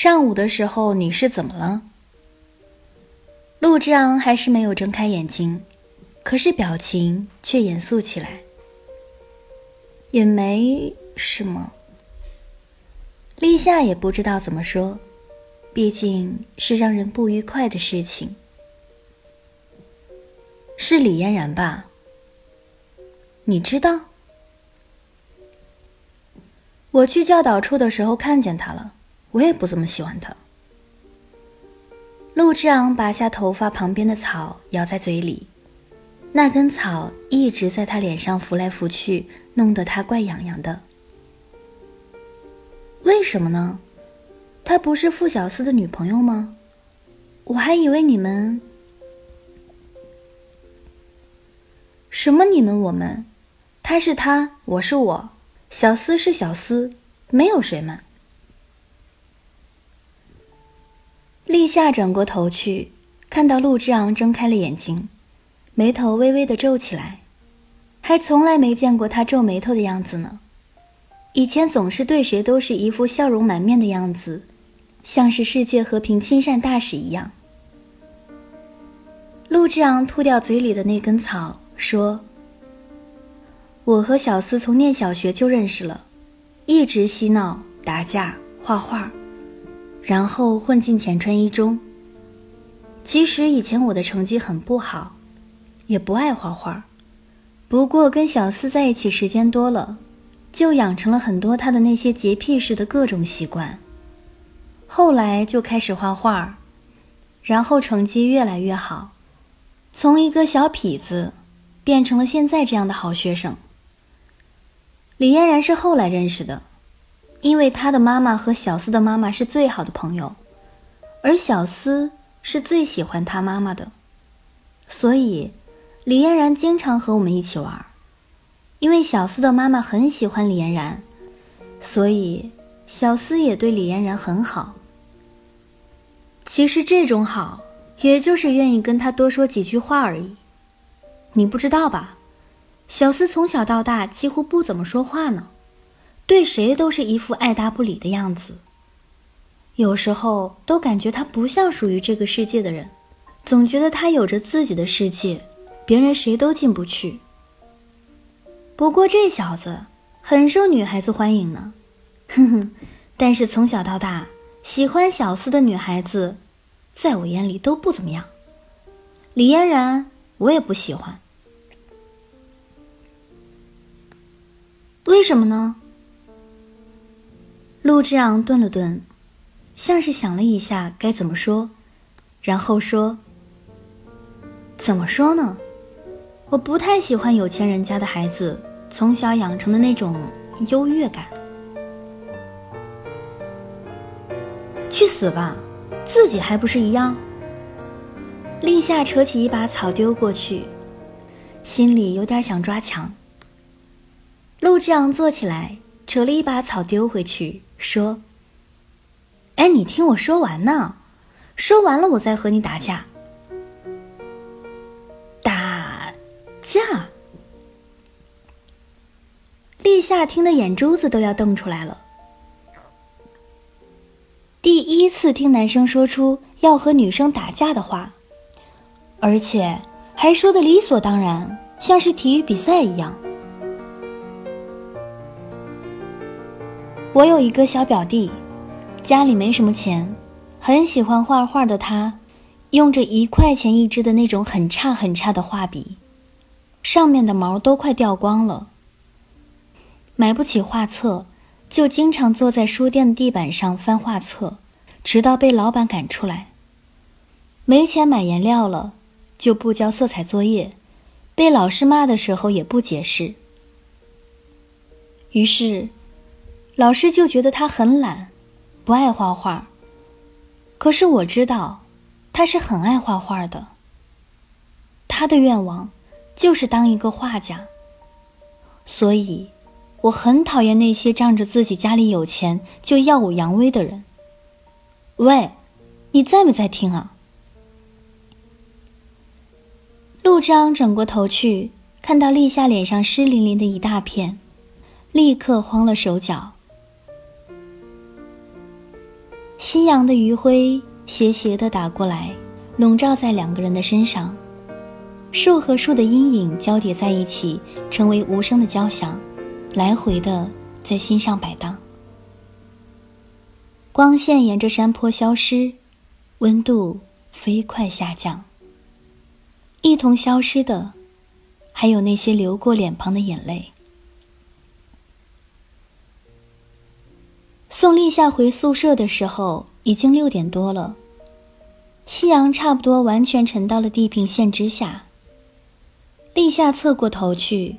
上午的时候你是怎么了？陆之昂还是没有睁开眼睛，可是表情却严肃起来。也没什么。立夏也不知道怎么说，毕竟是让人不愉快的事情。是李嫣然吧？你知道？我去教导处的时候看见他了，我也不怎么喜欢他。陆之昂拔下头发旁边的草，咬在嘴里，那根草一直在他脸上拂来拂去，弄得他怪痒痒的。为什么呢？她不是傅小司的女朋友吗？我还以为你们……什么你们我们？他是他，我是我。小司是小司，没有谁们。夏转过头去，看到陆之昂睁开了眼睛，眉头微微的皱起来，还从来没见过他皱眉头的样子呢。以前总是对谁都是一副笑容满面的样子，像是世界和平亲善大使一样。陆之昂吐掉嘴里的那根草，说。我和小司从念小学就认识了，一直嬉闹、打架、画画，然后混进浅川一中。其实以前我的成绩很不好，也不爱画画，不过跟小司在一起时间多了，就养成了很多他的那些洁癖式的各种习惯。后来就开始画画，然后成绩越来越好，从一个小痞子，变成了现在这样的好学生。李嫣然是后来认识的，因为他的妈妈和小司的妈妈是最好的朋友，而小司是最喜欢他妈妈的，所以李嫣然经常和我们一起玩。因为小司的妈妈很喜欢李嫣然，所以小司也对李嫣然很好。其实这种好，也就是愿意跟他多说几句话而已，你不知道吧？小司从小到大几乎不怎么说话呢，对谁都是一副爱答不理的样子。有时候都感觉他不像属于这个世界的人，总觉得他有着自己的世界，别人谁都进不去。不过这小子很受女孩子欢迎呢，哼哼。但是从小到大喜欢小司的女孩子，在我眼里都不怎么样。李嫣然我也不喜欢。为什么呢？陆之昂顿了顿，像是想了一下该怎么说，然后说：“怎么说呢？我不太喜欢有钱人家的孩子从小养成的那种优越感。去死吧，自己还不是一样？”立夏扯起一把草丢过去，心里有点想抓墙。陆之昂坐起来，扯了一把草丢回去，说：“哎，你听我说完呢，说完了我再和你打架。打架。”立夏听得眼珠子都要瞪出来了。第一次听男生说出要和女生打架的话，而且还说的理所当然，像是体育比赛一样。我有一个小表弟，家里没什么钱，很喜欢画画的他，用着一块钱一支的那种很差很差的画笔，上面的毛都快掉光了。买不起画册，就经常坐在书店的地板上翻画册，直到被老板赶出来。没钱买颜料了，就不交色彩作业，被老师骂的时候也不解释。于是。老师就觉得他很懒，不爱画画。可是我知道，他是很爱画画的。他的愿望就是当一个画家。所以，我很讨厌那些仗着自己家里有钱就耀武扬威的人。喂，你在没在听啊？陆章转过头去，看到立夏脸上湿淋淋的一大片，立刻慌了手脚。夕阳的余晖斜斜地打过来，笼罩在两个人的身上。树和树的阴影交叠在一起，成为无声的交响，来回的在心上摆荡。光线沿着山坡消失，温度飞快下降。一同消失的，还有那些流过脸庞的眼泪。送立夏回宿舍的时候，已经六点多了。夕阳差不多完全沉到了地平线之下。立夏侧过头去，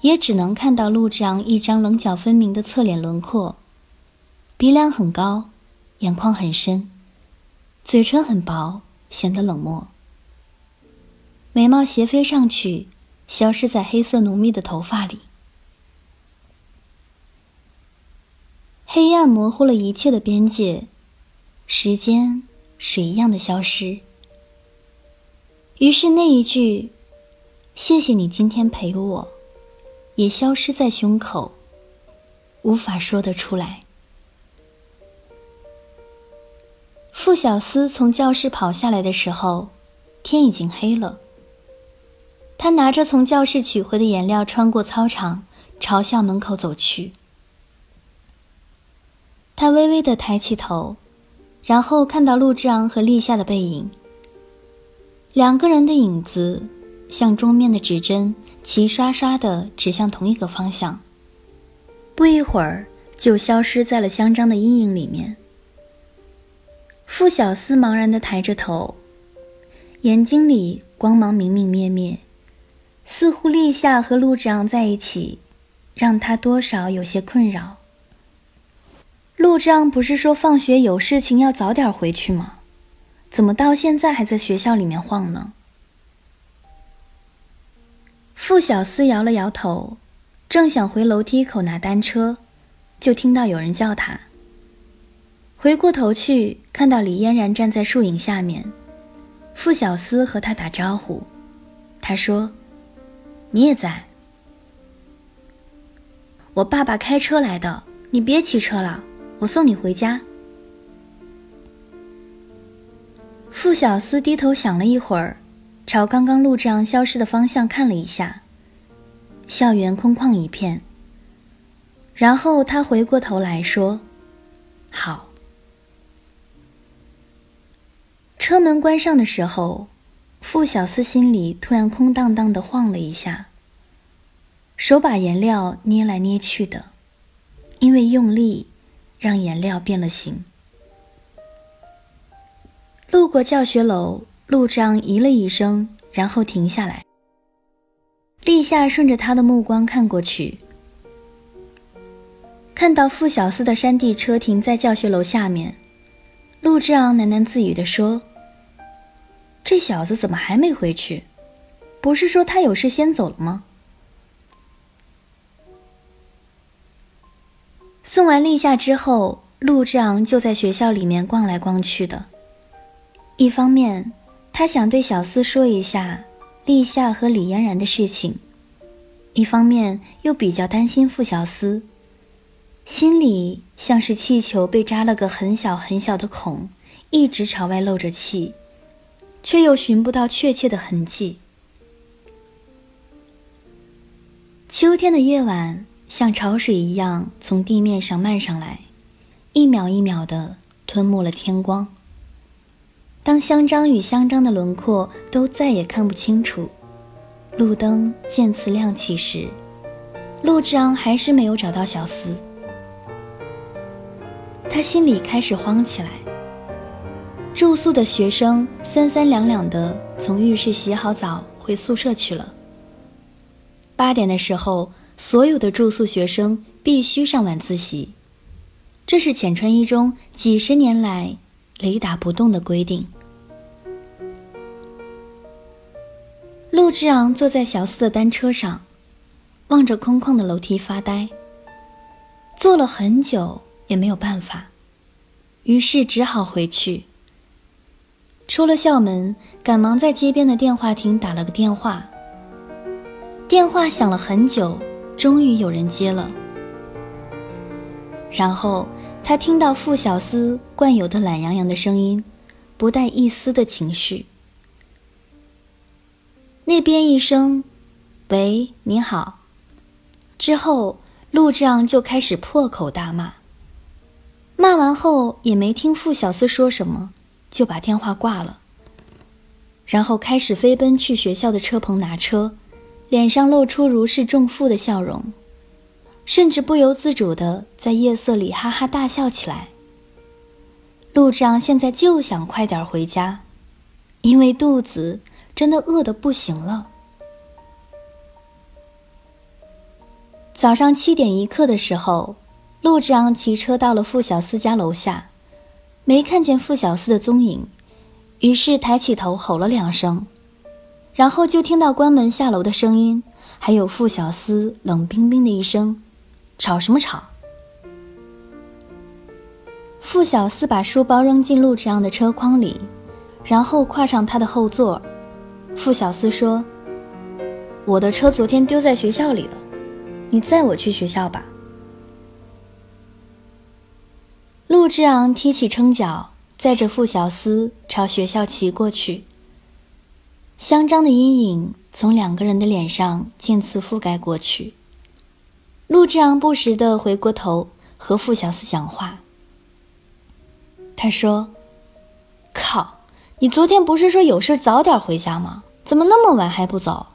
也只能看到陆之昂一张棱角分明的侧脸轮廓，鼻梁很高，眼眶很深，嘴唇很薄，显得冷漠。眉毛斜飞上去，消失在黑色浓密的头发里。黑暗模糊了一切的边界，时间水一样的消失。于是那一句“谢谢你今天陪我”，也消失在胸口，无法说得出来。傅小司从教室跑下来的时候，天已经黑了。他拿着从教室取回的颜料，穿过操场，朝校门口走去。他微微的抬起头，然后看到陆之昂和立夏的背影。两个人的影子像桌面的指针，齐刷刷的指向同一个方向。不一会儿，就消失在了香樟的阴影里面。傅小司茫然的抬着头，眼睛里光芒明明灭灭，似乎立夏和陆之昂在一起，让他多少有些困扰。陆章不是说放学有事情要早点回去吗？怎么到现在还在学校里面晃呢？傅小司摇了摇头，正想回楼梯口拿单车，就听到有人叫他。回过头去，看到李嫣然站在树影下面，傅小司和他打招呼，他说：“你也在。我爸爸开车来的，你别骑车了。”我送你回家。傅小司低头想了一会儿，朝刚刚路障消失的方向看了一下。校园空旷一片。然后他回过头来说：“好。”车门关上的时候，傅小司心里突然空荡荡的晃了一下，手把颜料捏来捏去的，因为用力。让颜料变了形。路过教学楼，陆章咦了一声，然后停下来。立夏顺着他的目光看过去，看到傅小司的山地车停在教学楼下面，陆之昂喃喃自语地说：“这小子怎么还没回去？不是说他有事先走了吗？”送完立夏之后，陆之昂就在学校里面逛来逛去的。一方面，他想对小司说一下立夏和李嫣然的事情；一方面又比较担心傅小司，心里像是气球被扎了个很小很小的孔，一直朝外漏着气，却又寻不到确切的痕迹。秋天的夜晚。像潮水一样从地面上漫上来，一秒一秒的吞没了天光。当香樟与香樟的轮廓都再也看不清楚，路灯渐次亮起时，陆之昂还是没有找到小司。他心里开始慌起来。住宿的学生三三两两的从浴室洗好澡回宿舍去了。八点的时候。所有的住宿学生必须上晚自习，这是浅川一中几十年来雷打不动的规定。陆之昂坐在小四的单车上，望着空旷的楼梯发呆。坐了很久也没有办法，于是只好回去。出了校门，赶忙在街边的电话亭打了个电话。电话响了很久。终于有人接了，然后他听到傅小司惯有的懒洋洋的声音，不带一丝的情绪。那边一声“喂，你好”之后，陆志昂就开始破口大骂。骂完后也没听傅小司说什么，就把电话挂了。然后开始飞奔去学校的车棚拿车，脸上露出如释重负的笑容，甚至不由自主的在夜色里哈哈大笑起来。陆志昂现在就想快点回家，因为肚子真的饿得不行了。早上七点一刻的时候，陆志昂骑车到了傅小司家楼下，没看见傅小司的踪影。于是抬起头吼了两声，然后就听到关门下楼的声音，还有傅小司冷冰冰的一声：“吵什么吵？”傅小司把书包扔进陆志昂的车筐里，然后跨上他的后座。傅小司说：“我的车昨天丢在学校里了，你载我去学校吧。”陆志昂提起撑脚。载着傅小司朝学校骑过去。香樟的阴影从两个人的脸上渐次覆盖过去。陆志昂不时地回过头和傅小司讲话。他说：“靠，你昨天不是说有事早点回家吗？怎么那么晚还不走？”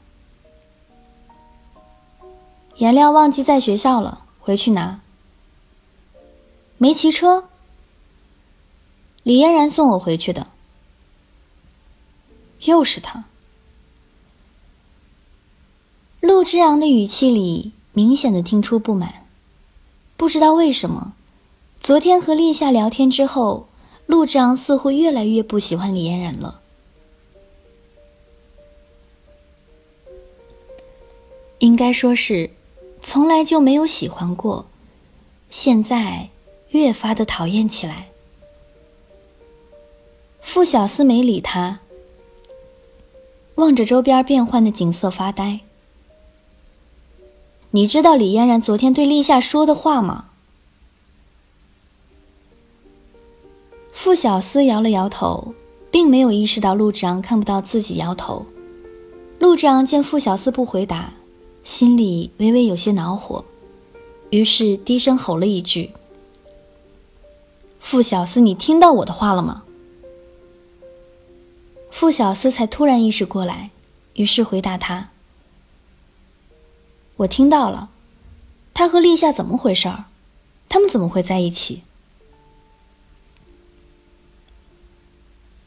颜料忘记在学校了，回去拿。没骑车。李嫣然送我回去的，又是他。陆之昂的语气里明显的听出不满，不知道为什么，昨天和立夏聊天之后，陆之昂似乎越来越不喜欢李嫣然了。应该说是，从来就没有喜欢过，现在越发的讨厌起来。傅小司没理他，望着周边变幻的景色发呆。你知道李嫣然昨天对立夏说的话吗？傅小司摇了摇头，并没有意识到陆志昂看不到自己摇头。陆志昂见傅小司不回答，心里微微有些恼火，于是低声吼了一句：“傅小司，你听到我的话了吗？”傅小司才突然意识过来，于是回答他：“我听到了，他和立夏怎么回事儿？他们怎么会在一起？”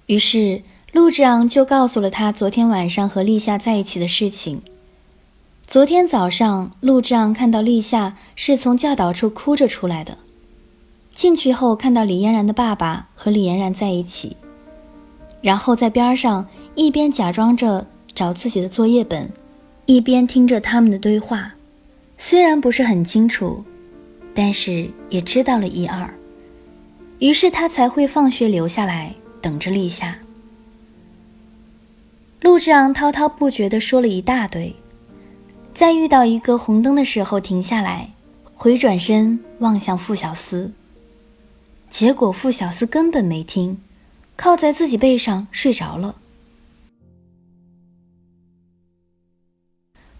于是陆志昂就告诉了他昨天晚上和立夏在一起的事情。昨天早上，陆志昂看到立夏是从教导处哭着出来的，进去后看到李嫣然的爸爸和李嫣然在一起。然后在边上一边假装着找自己的作业本，一边听着他们的对话，虽然不是很清楚，但是也知道了一二。于是他才会放学留下来等着立夏。陆志昂滔滔不绝地说了一大堆，在遇到一个红灯的时候停下来，回转身望向傅小司。结果傅小司根本没听。靠在自己背上睡着了，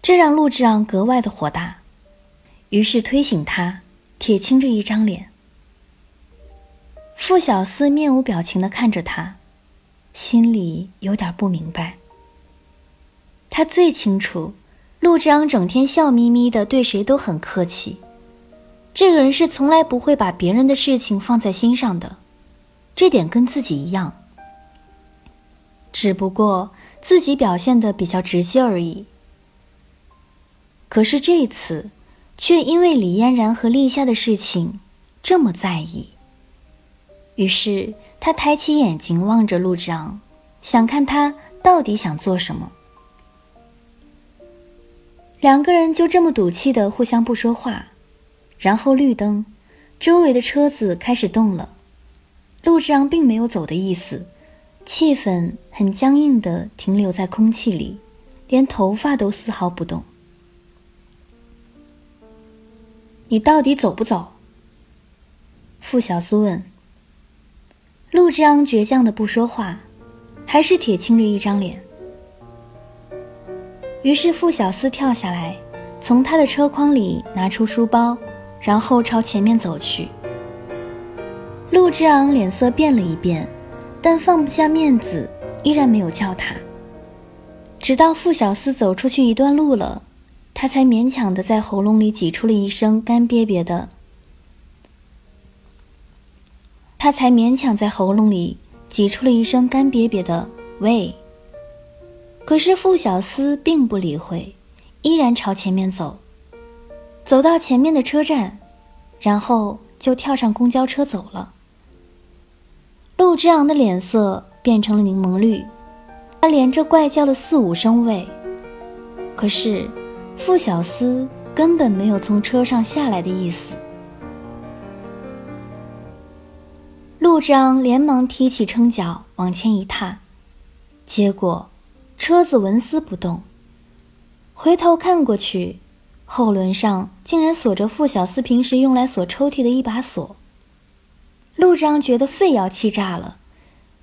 这让陆志昂格外的火大，于是推醒他，铁青着一张脸。傅小司面无表情的看着他，心里有点不明白。他最清楚，陆志昂整天笑眯眯的，对谁都很客气，这个人是从来不会把别人的事情放在心上的。这点跟自己一样，只不过自己表现的比较直接而已。可是这次，却因为李嫣然和立夏的事情这么在意。于是他抬起眼睛望着陆之昂，想看他到底想做什么。两个人就这么赌气的互相不说话，然后绿灯，周围的车子开始动了。陆志昂并没有走的意思，气氛很僵硬的停留在空气里，连头发都丝毫不动。你到底走不走？傅小司问。陆之昂倔强的不说话，还是铁青着一张脸。于是傅小司跳下来，从他的车筐里拿出书包，然后朝前面走去。陆之昂脸色变了一变，但放不下面子，依然没有叫他。直到傅小司走出去一段路了，他才勉强的在喉咙里挤出了一声干瘪瘪的。他才勉强在喉咙里挤出了一声干瘪瘪的“喂”。可是傅小司并不理会，依然朝前面走，走到前面的车站，然后就跳上公交车走了。陆之昂的脸色变成了柠檬绿。他连着怪叫了四五声“喂”，可是傅小司根本没有从车上下来的意思。陆章连忙提起撑脚往前一踏，结果车子纹丝不动。回头看过去，后轮上竟然锁着傅小司平时用来锁抽屉的一把锁。陆章觉得肺要气炸了，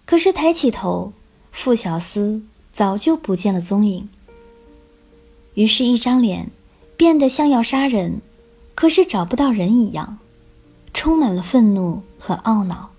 可是抬起头。傅小司早就不见了踪影。于是，一张脸变得像要杀人，可是找不到人一样，充满了愤怒和懊恼。